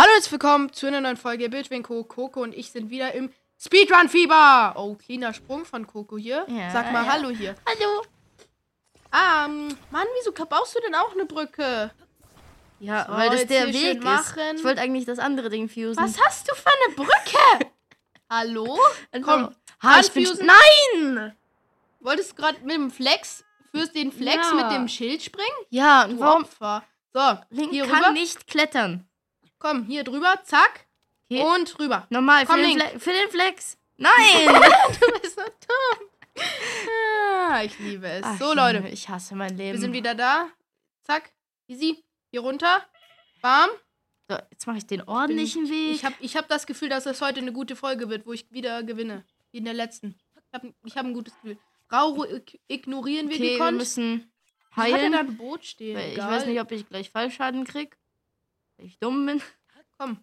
Hallo, herzlich willkommen zu einer neuen Folge Bildwinko. Coco und ich sind wieder im Speedrun-Fieber. Oh, kleiner Sprung von Coco hier. Ja, Sag mal ja. Hallo hier. Hallo. Ähm, Mann, wieso baust du denn auch eine Brücke? Ja, So, weil das der Weg ist. machen. Ich wollte eigentlich das andere Ding fusen. Was hast du für eine Brücke? Hallo? Also, Komm, ha, ich bin. Nein! Wolltest du gerade mit dem Flex, fürs den Flex Ja. mit dem Schild springen? Ja, und Du warum? Opfer. So, Link hier kann rüber. nicht klettern. Komm, hier drüber, zack. Okay. Und rüber. Normal, für Komm, den, Link. Fle für den Flex. Nein! Du bist so dumm. Ah, ich liebe es. Ach, so, Leute. Ich hasse mein Leben. Wir sind wieder da. Zack. Easy. Hier runter. Bam. So, jetzt mache ich den ordentlichen Weg. Ich habe ich hab das Gefühl, dass das heute eine gute Folge wird, wo ich wieder gewinne. Wie in der letzten. Ich habe ich hab ein gutes Gefühl. Rauro ig- ignorieren wir okay, wir gekonnt. müssen Ich hatte heilen. da ein Boot stehen. weil ich Egal. weiß nicht, ob ich gleich Fallschaden krieg. Ich dumm bin. Komm.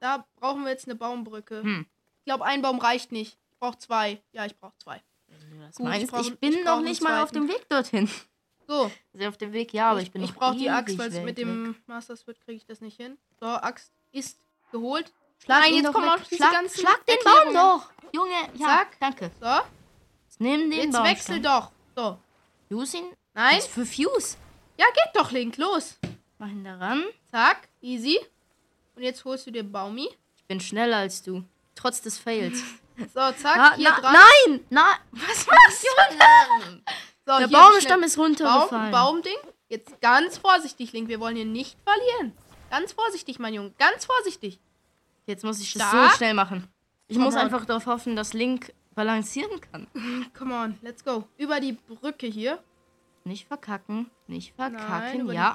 Da brauchen wir jetzt eine Baumbrücke. Hm. Ich glaube, ein Baum reicht nicht. Ich brauche zwei. Ja, ich brauche zwei. Gut, ich meinst du? brauch- Ich bin ich noch nicht mal auf dem Weg dorthin. So. Also auf dem Weg, ja, aber ich bin ich brauche die Axt, weil mit dem Master Sword kriege ich das nicht hin. So, Axt ist geholt. Schlag Nein, jetzt kommen auch diese schlag, ganzen Schlag den Baum doch! Junge, ja, Zack. danke. So, Jetzt nimm den jetzt Baum. wechsel doch. So. Fuse ihn. Nein? Was für Fuse? Ja, geht doch, Link. Los. Mach ihn da ran. Zack, easy. Und jetzt holst du dir Baumi. Ich bin schneller als du. Trotz des Fails. So, zack, Ah, hier na, dran. nein! Na, was machst du denn? So, Der Baumstamm ist runtergefallen. Baum, Baumding. Jetzt ganz vorsichtig, Link. Wir wollen hier nicht verlieren. Ganz vorsichtig, mein Junge. Ganz vorsichtig. Jetzt muss ich das Stark. so schnell machen. Ich Come muss on. einfach darauf hoffen, dass Link balancieren kann. Come on, let's go. Über die Brücke hier. Nicht verkacken. Nicht Nein, verkacken. über ja.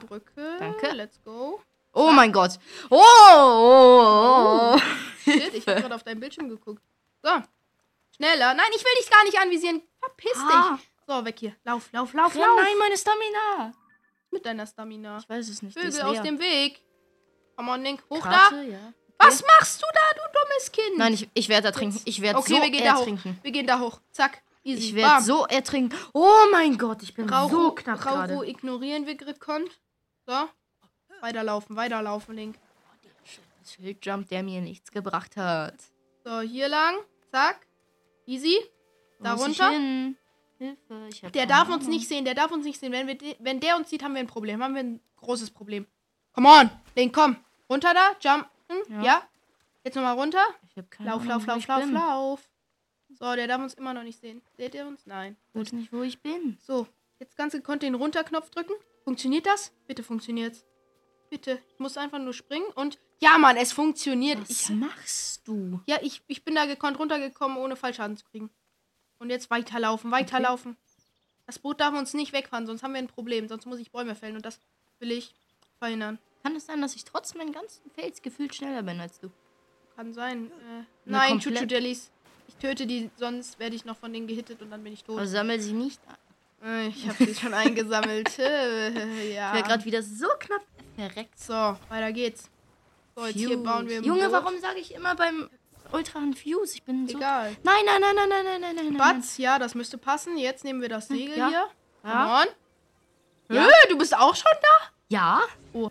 Danke. Let's go. Oh mein Gott. Oh, oh, oh, oh. Shit, ich habe gerade auf deinen Bildschirm geguckt. So. Schneller. Nein, ich will dich gar nicht anvisieren. Verpiss Ah. dich. So, weg hier. Lauf, lauf, lauf, Ja, lauf. nein, meine Stamina. Mit deiner Stamina. Ich weiß es nicht. Vögel aus dem Weg. Come on, Link. Hoch Karte, da. ja. Was machst du da, du dummes Kind? Nein, ich, ich werde ertrinken. Ich werde Okay, so wir gehen da hoch. ertrinken. Wir gehen da hoch. Zack. Easy. Ich werde so ertrinken. Oh mein Gott, ich bin Rauro, so knapp Rauro gerade. ignorieren wir gekonnt. So. Weiterlaufen, weiterlaufen, Link. Schildjump, der mir nichts gebracht hat. So, hier lang. Zack. Easy. Wo Da muss ich runter. hin? Hilfe, Der darf uns Ahnung. nicht sehen, der darf uns nicht sehen. Wenn, wir wenn der uns sieht, haben wir ein Problem. Haben wir ein großes Problem. Come on. Link, komm. Runter da. Jumpen. Ja. Ja. Jetzt nochmal runter. Lauf, Ahnung, lauf, lauf, ich lauf, bin. lauf. So, der darf uns immer noch nicht sehen. Seht ihr uns? Nein. Ich weiß nicht, wo ich bin. So, jetzt ganz gekonnt den Runterknopf drücken. Funktioniert das? Bitte funktioniert's. Bitte. Ich muss einfach nur springen und. Ja, Mann, es funktioniert. Was Ich, machst du? ja, ich, ich bin da gekonnt runtergekommen, ohne Fallschaden zu kriegen. Und jetzt weiterlaufen, weiterlaufen. Das Boot darf uns nicht wegfahren, sonst haben wir ein Problem. Sonst muss ich Bäume fällen und das will ich verhindern. Kann es sein, dass ich trotz meinen ganzen Fails gefühlt schneller bin als du? Kann sein. Äh, nein, komplett- Chuchu-Jellies. Töte die, sonst werde ich noch von denen gehittet und dann bin ich tot. Aber sammel sie nicht an. Ich habe sie schon eingesammelt. Äh, ja. Ich wäre gerade wieder so knapp verreckt. So, weiter geht's. So, jetzt hier Fuse. bauen wir Junge, Boot. warum sage ich immer beim Ultra ein Fuse? Ich bin so. Egal. Nein, nein, nein, nein, nein, nein, nein, nein. nein. Batz, ja, das müsste passen. Jetzt nehmen wir das Segel ja. hier. Ja. Come on. Ja. Äh, du bist auch schon da? Ja? Oh.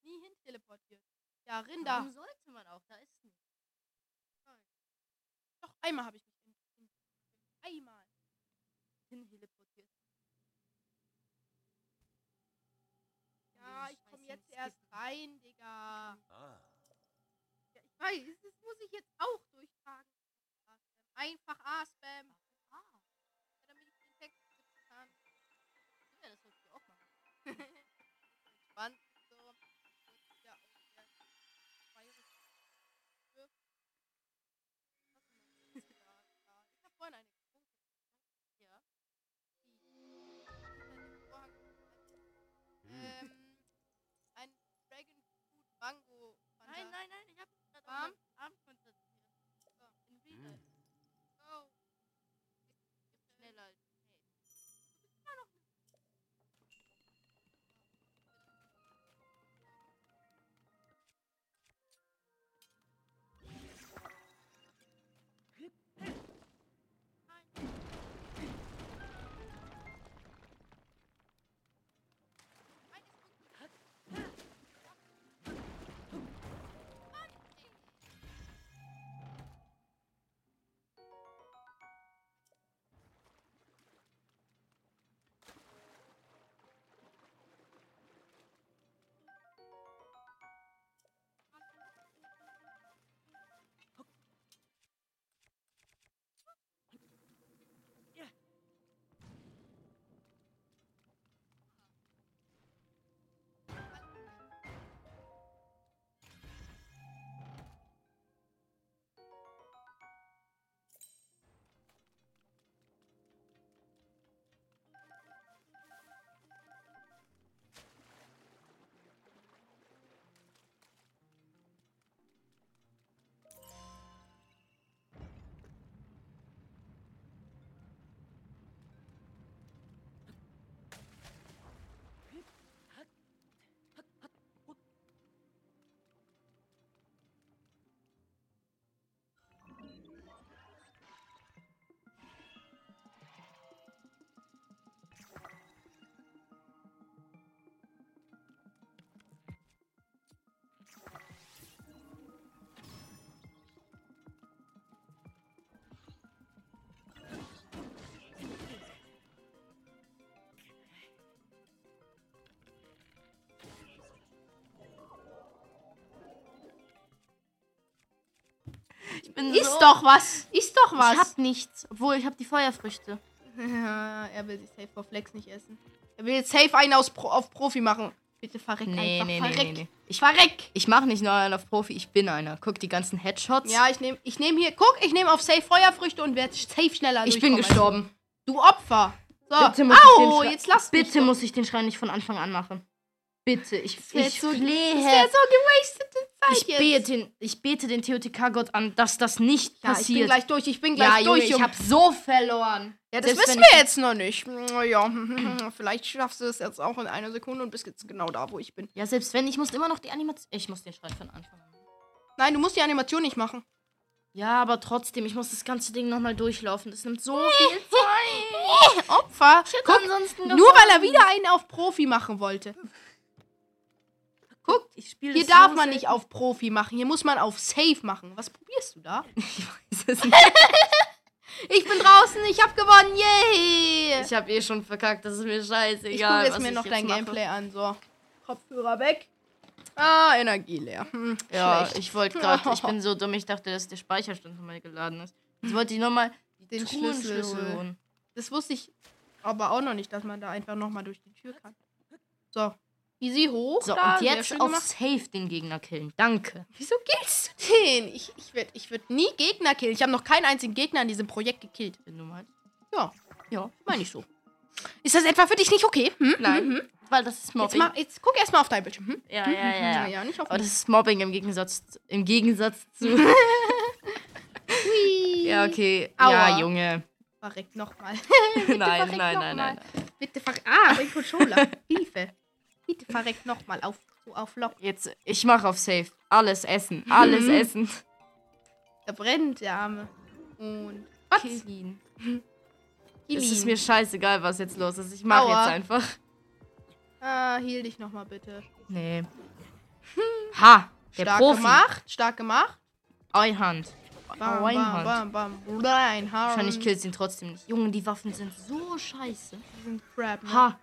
Noch nie hin teleportiert. Ja, Rinder. Warum sollte man auch? Da ist nichts. Doch, einmal habe ich mich hin. hin- Einmal. Hin teleportiert. Ja, ich komme jetzt erst rein, Digga. Ah. Ja, ich weiß, das muss ich jetzt auch durchtragen. Einfach A-Spam. Bin Ist so, doch was. Ist doch was. Ich hab nichts. Obwohl, ich hab die Feuerfrüchte. Er will sich safe vor Flex nicht essen. Er will jetzt safe einen aus Pro auf Profi machen. Bitte verreck Nee, einfach. nee, nee, verreck. nee, nee. Ich, Verreck. ich mach nicht nur einen auf Profi, ich bin einer. Guck, die ganzen Headshots. Ja, ich nehme ich nehm hier, guck, ich nehme auf safe Feuerfrüchte und werde safe schneller ich bin gestorben. Du Du Opfer. So. Bitte muss ich den Au, jetzt lass Bitte muss ich den Schrein nicht von Anfang an machen. Bitte, ich, ich so- flehe. Das wäre so gewastete Zeit ich, jetzt. bete, den- ich bete den TOTK-Gott an, dass das nicht ja, ich bin passiert. gleich durch, ich bin gleich ja, Junge, durch. ich Junge. hab so verloren. Ja, das Selbst wissen wir jetzt noch nicht. Ja, vielleicht schaffst du es jetzt auch in einer Sekunde und bist jetzt genau da, wo ich bin. Ja, selbst wenn, ich muss immer noch die Animation. Ich muss den Schrein von Anfang an. Nein, du musst die Animation nicht machen. Ja, aber trotzdem, ich muss das ganze Ding nochmal durchlaufen. Das nimmt so viel Zeit. Opfer. Ich Guck, nur weil er wieder einen auf Profi machen wollte. Guck, Hier darf man nicht auf Profi machen, hier muss man auf Safe machen. Was probierst du da? Ich weiß es nicht. Ich bin draußen, ich hab gewonnen, yay! Ich habe eh schon verkackt, das ist mir scheißegal. Ich gucke jetzt mir noch dein mache. Gameplay an. So, Kopfhörer weg. Ah, Energie leer. Hm, Ja, schlecht. ich wollte gerade, ich bin so dumm, ich dachte, dass der Speicherstand mir geladen ist. Jetzt wollte ich nochmal Den Schlüssel holen. Das wusste ich aber auch noch nicht, dass man da einfach nochmal durch die Tür kann. So, easy hoch. So, da, und jetzt auf gemacht. Safe den Gegner killen. Danke. Wieso killst du den? Ich, ich würde ich würd nie Gegner killen. Ich habe noch keinen einzigen Gegner in diesem Projekt gekillt. Wenn du meinst. Ja, Ja. meine ich so. Ist das etwa für dich nicht okay? Hm? Nein, Hm, hm. weil das ist Jetzt, Mobbing. mach, jetzt guck erstmal auf dein Bildschirm. Hm? ja, Hm, ja, hm, ja, hm, ja. ja, nicht auf Aber das ist Mobbing im Gegensatz, im Gegensatz zu. Ja, okay. Aua. Ja, Junge. Verreckt nochmal. nein, nein, verreck nein, noch nein, mal. nein. Bitte verreckt. Ah, mein Controller. Hilfe. Bitte verreckt nochmal auf, auf Lock. Jetzt, ich mache auf Safe. Alles essen. Alles Mhm. essen. Er brennt, der Arme. Und. Kill ihn. Kill Es ist mir scheißegal, was jetzt los ist. Ich mache jetzt einfach. Ah, heal dich nochmal bitte. Nee. Ha! Der Stark Profi. gemacht, stark gemacht. Einhand. Bam, Reinhand. bam, bam, bam. Wahrscheinlich killt ihn trotzdem nicht. Junge, die Waffen sind so scheiße. sind Crap, ne? Ha!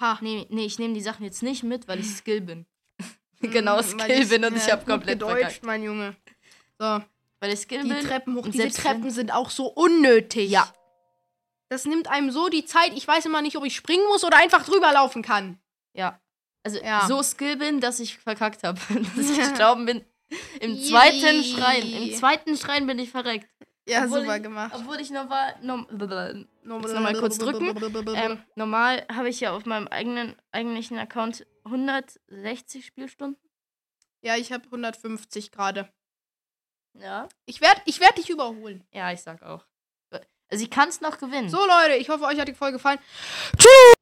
Ha. Nee, nee, ich nehme die Sachen jetzt nicht mit, weil ich Skill bin. genau, Mm, Skill weil bin und ich ja, habe gut komplett gedeutscht, verkackt. mein Junge. So, Weil ich Skill die bin. Treppen hoch. Diese Treppen sind auch so unnötig. Ja. Das nimmt einem so die Zeit. Ich weiß immer nicht, ob ich springen muss oder einfach drüber laufen kann. Ja. Also Ja. so Skill bin, dass ich verkackt habe. dass ich gestorben bin. Im zweiten. Schrein. Im zweiten Schrein bin ich verreckt. Ja, Obwohl super ich, gemacht. Obwohl ich normal. Norm, Jetzt noch mal kurz drücken. ähm, normal habe ich ja auf meinem eigenen eigentlichen Account 160 Spielstunden. ja, ich habe 150 gerade. Ja. Ich werde ich werd dich überholen. Ja, ich sag auch. Also ich kann es noch gewinnen. So, Leute, ich hoffe, euch hat die Folge gefallen. Tschüss.